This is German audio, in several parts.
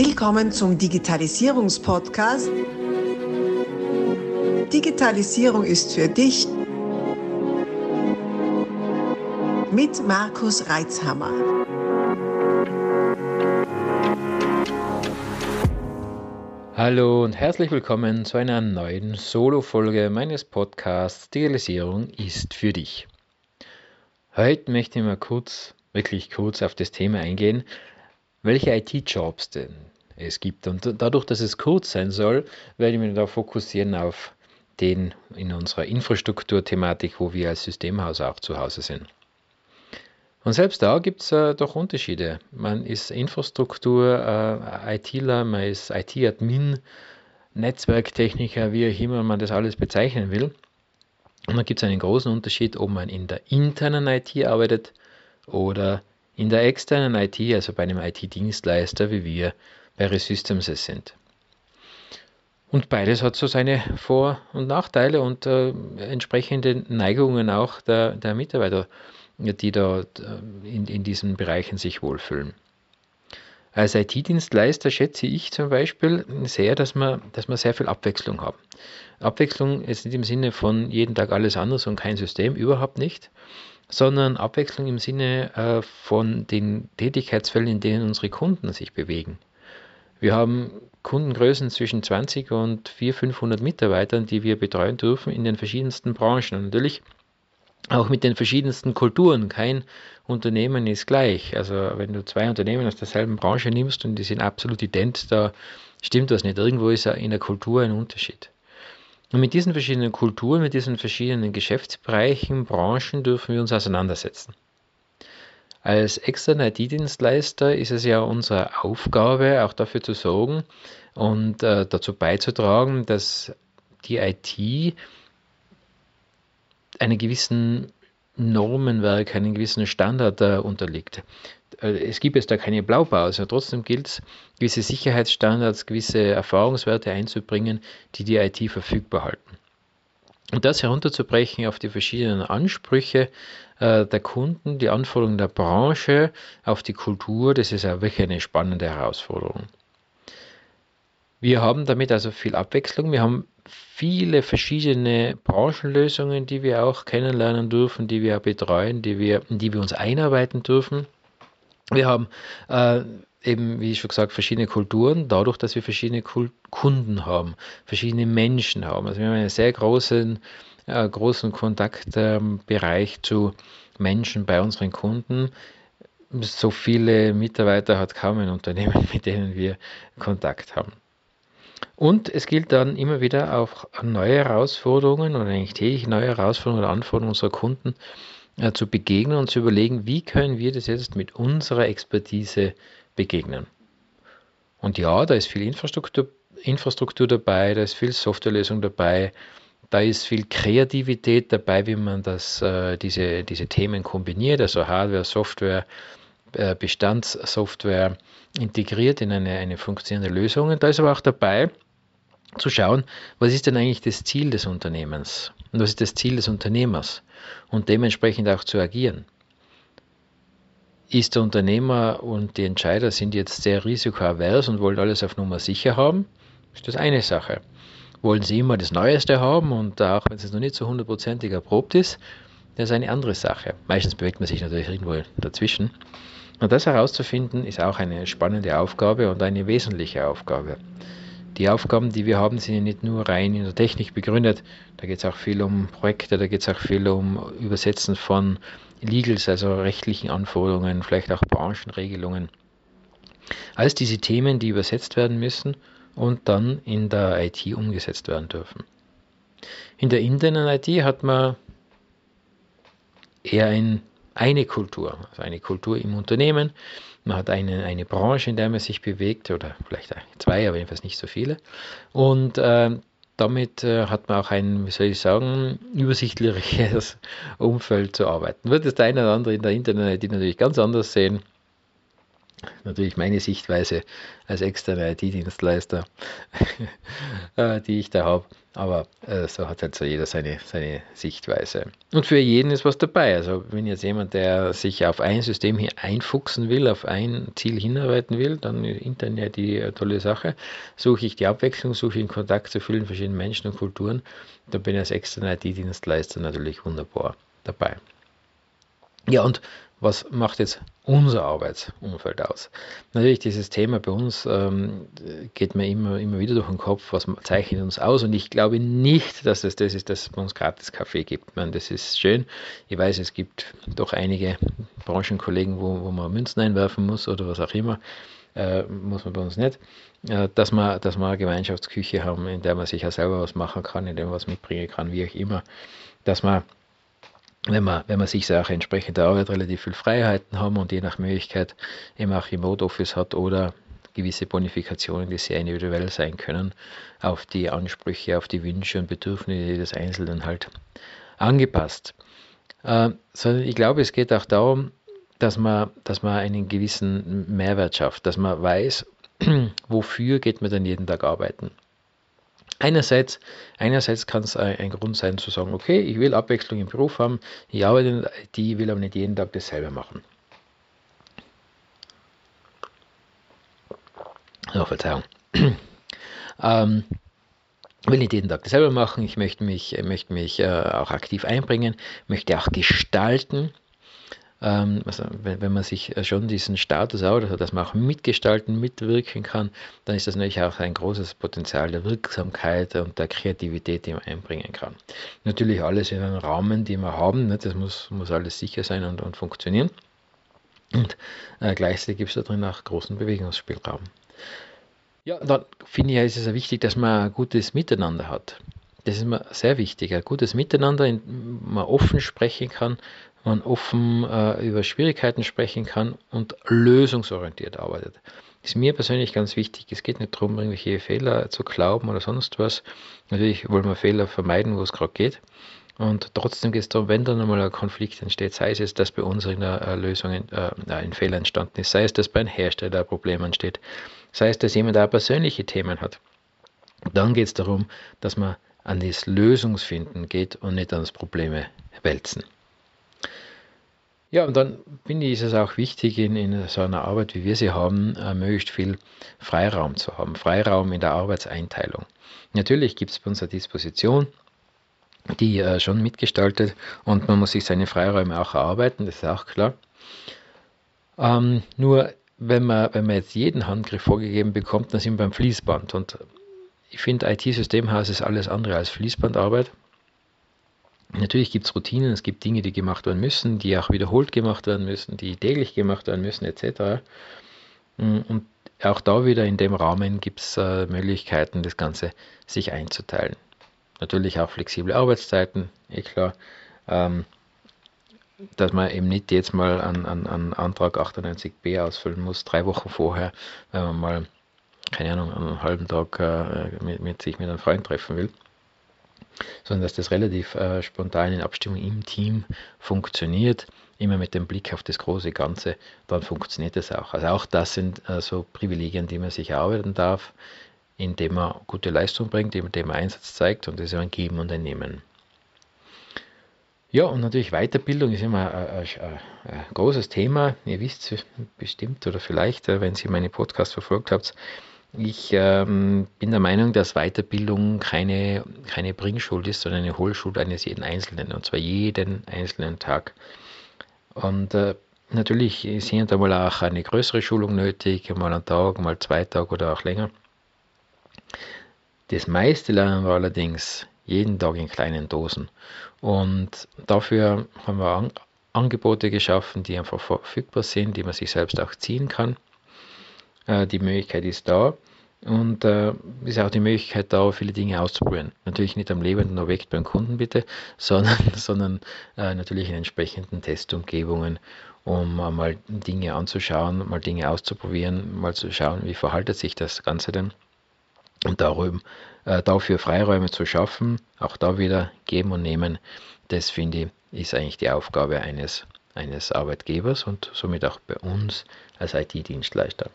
Willkommen zum Digitalisierungspodcast. Digitalisierung ist für dich mit Markus Reitzhammer. Hallo und herzlich willkommen zu einer neuen Solo-Folge meines Podcasts Digitalisierung ist für dich. Heute möchte ich mal kurz, wirklich kurz auf das Thema eingehen, welche IT-Jobs denn es gibt. Und dadurch, dass es kurz sein soll, werde ich mich da fokussieren auf den in unserer Infrastrukturthematik, wo wir als Systemhaus auch zu Hause sind. Und selbst da gibt es äh, doch Unterschiede. Man ist Infrastruktur-ITler, äh, man ist IT-Admin, Netzwerktechniker, wie auch immer man das alles bezeichnen will. Und da gibt es einen großen Unterschied, ob man in der internen IT arbeitet oder in der externen IT, also bei einem IT-Dienstleister, wie wir bei Resystems es sind. Und beides hat so seine Vor- und Nachteile und äh, entsprechende Neigungen auch der, der Mitarbeiter, die dort äh, in, in diesen Bereichen sich wohlfühlen. Als IT-Dienstleister schätze ich zum Beispiel sehr, dass wir, dass wir sehr viel Abwechslung haben. Abwechslung ist nicht im Sinne von jeden Tag alles anders und kein System, überhaupt nicht, sondern Abwechslung im Sinne äh, von den Tätigkeitsfällen, in denen unsere Kunden sich bewegen. Wir haben Kundengrößen zwischen 20 und 400, 500 Mitarbeitern, die wir betreuen dürfen in den verschiedensten Branchen. Und natürlich auch mit den verschiedensten Kulturen. Kein Unternehmen ist gleich. Also wenn du zwei Unternehmen aus derselben Branche nimmst und die sind absolut ident, da stimmt was nicht. Irgendwo ist in der Kultur ein Unterschied. Und mit diesen verschiedenen Kulturen, mit diesen verschiedenen Geschäftsbereichen, Branchen dürfen wir uns auseinandersetzen. Als externer IT-Dienstleister ist es ja unsere Aufgabe, auch dafür zu sorgen und äh, dazu beizutragen, dass die IT einen gewissen Normenwerk, einen gewissen Standard äh, unterliegt. Äh, es gibt jetzt da keine Blaupause, trotzdem gilt es, gewisse Sicherheitsstandards, gewisse Erfahrungswerte einzubringen, die die IT verfügbar halten. Und das herunterzubrechen auf die verschiedenen Ansprüche äh, der Kunden, die Anforderungen der Branche, auf die Kultur, das ist ja wirklich eine spannende Herausforderung. Wir haben damit also viel Abwechslung. Wir haben viele verschiedene Branchenlösungen, die wir auch kennenlernen dürfen, die wir betreuen, die wir, in die wir uns einarbeiten dürfen. Wir haben äh, eben, wie schon gesagt, verschiedene Kulturen, dadurch, dass wir verschiedene Kul Kunden haben, verschiedene Menschen haben. Also wir haben einen sehr großen, äh, großen Kontaktbereich äh, zu Menschen bei unseren Kunden. So viele Mitarbeiter hat kaum ein Unternehmen, mit denen wir Kontakt haben. Und es gilt dann immer wieder auch neue Herausforderungen oder eigentlich täglich neue Herausforderungen oder Anforderungen unserer Kunden äh, zu begegnen und zu überlegen, wie können wir das jetzt mit unserer Expertise begegnen. Und ja, da ist viel Infrastruktur, Infrastruktur dabei, da ist viel Softwarelösung dabei, da ist viel Kreativität dabei, wie man das, äh, diese, diese Themen kombiniert, also Hardware, Software, äh, Bestandssoftware integriert in eine, eine funktionierende Lösung. Und da ist aber auch dabei, zu schauen, was ist denn eigentlich das Ziel des Unternehmens und was ist das Ziel des Unternehmers und dementsprechend auch zu agieren. Ist der Unternehmer und die Entscheider sind jetzt sehr risikoavers und wollen alles auf Nummer sicher haben, ist das eine Sache. Wollen sie immer das Neueste haben und auch wenn es noch nicht so hundertprozentig erprobt ist, das ist eine andere Sache. Meistens bewegt man sich natürlich irgendwo dazwischen. Und das herauszufinden, ist auch eine spannende Aufgabe und eine wesentliche Aufgabe. Die Aufgaben, die wir haben, sind ja nicht nur rein in der Technik begründet. Da geht es auch viel um Projekte, da geht es auch viel um Übersetzen von Legals, also rechtlichen Anforderungen, vielleicht auch Branchenregelungen. Alles diese Themen, die übersetzt werden müssen und dann in der IT umgesetzt werden dürfen. In der internen IT hat man eher ein, eine Kultur, also eine Kultur im Unternehmen, man hat eine, eine Branche, in der man sich bewegt, oder vielleicht zwei, aber jedenfalls nicht so viele. Und äh, damit äh, hat man auch ein, wie soll ich sagen, übersichtliches Umfeld zu arbeiten. Wird das der eine oder andere in der Internet natürlich ganz anders sehen. Natürlich meine Sichtweise als externer IT-Dienstleister, äh, die ich da habe. Aber äh, so hat halt so jeder seine, seine Sichtweise. Und für jeden ist was dabei. Also wenn jetzt jemand, der sich auf ein System hier einfuchsen will, auf ein Ziel hinarbeiten will, dann ist Internet die äh, tolle Sache. Suche ich die Abwechslung, suche ich Kontakt zu vielen verschiedenen Menschen und Kulturen, da bin ich als externer IT-Dienstleister natürlich wunderbar dabei. Ja, und was macht jetzt unser Arbeitsumfeld aus? Natürlich, dieses Thema bei uns ähm, geht mir immer, immer wieder durch den Kopf, was zeichnet uns aus? Und ich glaube nicht, dass es das ist, dass es bei uns gratis Kaffee gibt. Ich meine, das ist schön. Ich weiß, es gibt doch einige Branchenkollegen, wo, wo man Münzen einwerfen muss oder was auch immer. Äh, muss man bei uns nicht. Äh, dass, wir, dass wir eine Gemeinschaftsküche haben, in der man sich ja selber was machen kann, in der man was mitbringen kann, wie auch immer. Dass man wenn man, wenn man sich Sache entsprechend der Arbeit relativ viel Freiheiten haben und je nach Möglichkeit eben auch Remote Office hat oder gewisse Bonifikationen, die sehr individuell sein können, auf die Ansprüche, auf die Wünsche und Bedürfnisse des Einzelnen halt angepasst. Äh, sondern ich glaube, es geht auch darum, dass man, dass man einen gewissen Mehrwert schafft, dass man weiß, wofür geht man denn jeden Tag arbeiten. Einerseits, einerseits kann es ein Grund sein zu sagen, okay, ich will Abwechslung im Beruf haben, ich arbeite in IT, will aber nicht jeden Tag dasselbe machen. Oh, Verzeihung. ähm, will nicht jeden Tag dasselbe machen, ich möchte mich, möchte mich äh, auch aktiv einbringen, möchte auch gestalten, also wenn, wenn, man sich äh, schon diesen Status also dass man auch mitgestalten, mitwirken kann, dann ist das natürlich auch ein großes Potenzial der Wirksamkeit und der Kreativität, die man einbringen kann. Natürlich alles in einem Rahmen, den wir haben, ne? das muss, muss alles sicher sein und, und funktionieren. Und äh, gleichzeitig gibt es da drin auch großen Bewegungsspielraum. Ja, dann finde ich, ist es wichtig, dass man ein gutes Miteinander hat. Das ist mir sehr wichtig, ein gutes Miteinander, in man offen sprechen kann man offen äh, über Schwierigkeiten sprechen kann und lösungsorientiert arbeitet. Ist mir persönlich ganz wichtig. Es geht nicht darum, irgendwelche Fehler zu glauben oder sonst was. Natürlich wollen wir Fehler vermeiden, wo es gerade geht. Und trotzdem geht es darum, wenn dann einmal ein Konflikt entsteht, sei es, dass bei uns eine Lösung, äh, ein Fehler entstanden ist, sei es, dass bei einem Hersteller ein Problem entsteht, sei es, dass jemand da persönliche Themen hat. Dann geht es darum, dass man an das Lösungsfinden geht und nicht an das Probleme wälzen. Ja, und dann finde ich, ist es auch wichtig, in, in so einer Arbeit, wie wir sie haben, äh, möglichst viel Freiraum zu haben. Freiraum in der Arbeitseinteilung. Natürlich gibt es bei uns eine Disposition, die äh, schon mitgestaltet und man muss sich seine Freiräume auch erarbeiten, das ist auch klar. Ähm, nur wenn man, wenn man jetzt jeden Handgriff vorgegeben bekommt, dann sind wir beim Fließband. Und ich finde, IT-Systemhaus ist alles andere als Fließbandarbeit. Natürlich gibt es Routinen, es gibt Dinge, die gemacht werden müssen, die auch wiederholt gemacht werden müssen, die täglich gemacht werden müssen, etc. Mm, und auch da wieder in dem Rahmen gibt es äh, Möglichkeiten, das Ganze sich einzuteilen. Natürlich auch flexible Arbeitszeiten, eh klar. Ähm, dass man eben nicht jetzt mal an, an, an Antrag 98b ausfüllen muss, drei Wochen vorher, wenn man mal, keine Ahnung, einen halben Tag äh, mit, mit sich mit einem Freund treffen will sondern dass das relativ äh, spontan in Abstimmung im Team funktioniert, immer mit dem Blick auf das große Ganze, dann funktioniert das auch. Also auch das sind äh, so Privilegien, die man sich erarbeiten darf, indem man gute Leistung bringt, indem man Einsatz zeigt und das ist ein Geben und ein Nehmen. Ja, und natürlich Weiterbildung ist immer ein, ein, ein großes Thema. Ihr wisst bestimmt oder vielleicht, äh, wenn Sie meine Podcast verfolgt habt, ich ähm, bin der Meinung, dass Weiterbildung keine, keine Bringschuld ist, sondern eine Hohlschuld eines jeden Einzelnen, und zwar jeden einzelnen Tag. Und äh, natürlich ist hier und da mal auch eine größere Schulung nötig, mal einen Tag, mal zwei Tage oder auch länger. Das meiste lernen wir allerdings jeden Tag in kleinen Dosen. Und dafür haben wir An Angebote geschaffen, die einfach verfügbar sind, die man sich selbst auch ziehen kann. Äh, die Möglichkeit ist da. Und äh, ist auch die Möglichkeit da, viele Dinge auszuprobieren. Natürlich nicht am lebenden Objekt beim Kunden bitte, sondern, sondern äh, natürlich in entsprechenden Testumgebungen, um mal Dinge anzuschauen, mal Dinge auszuprobieren, mal zu schauen, wie verhaltet sich das Ganze denn. Und darum, äh, dafür Freiräume zu schaffen, auch da wieder geben und nehmen, das finde ich, ist eigentlich die Aufgabe eines eines Arbeitgebers und somit auch bei uns als IT-Dienstleister.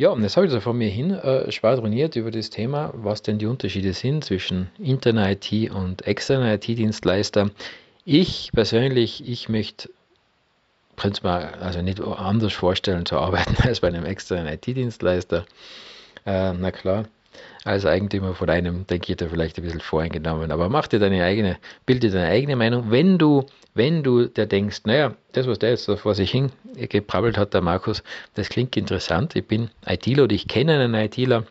Ja, und jetzt habe ich so von mir hin äh, schwadroniert über das Thema, was denn die Unterschiede sind zwischen interner IT und externer IT-Dienstleister. Ich persönlich, ich möchte mir also nicht anders vorstellen zu arbeiten als bei einem externen IT-Dienstleister. Äh, na klar, als Eigentümer von einem, denke ich da vielleicht ein bisschen voreingenommen. Aber mach dir deine eigene, bilde deine eigene Meinung. Wenn du, wenn du dir denkst, naja, das, was der jetzt vor sich hingeprabbelt hat, der Markus, das klingt interessant. Ich bin ITler oder ich kenne einen ITler,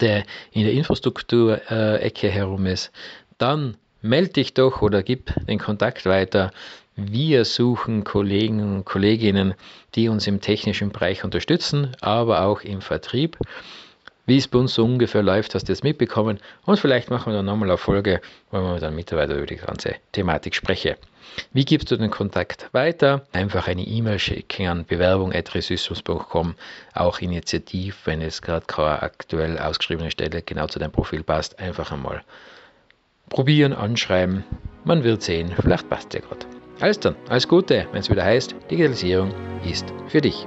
der in der Infrastruktur-Ecke herum ist, dann melde dich doch oder gib den Kontakt weiter. Wir suchen Kollegen und Kolleginnen, die uns im technischen Bereich unterstützen, aber auch im Vertrieb. Wie es bei uns so ungefähr läuft, hast du jetzt mitbekommen. Und vielleicht machen wir dann nochmal eine Folge, wo wir dann Mitarbeiter über die ganze Thematik sprechen. Wie gibst du den Kontakt weiter? Einfach eine E-Mail schicken an bewerbung.resystems.com. Auch initiativ, wenn es gerade keine aktuell ausgeschriebene Stelle genau zu deinem Profil passt, einfach einmal probieren, anschreiben. Man wird sehen, vielleicht passt es gerade. Alles dann, alles Gute, wenn es wieder heißt, Digitalisierung ist für dich.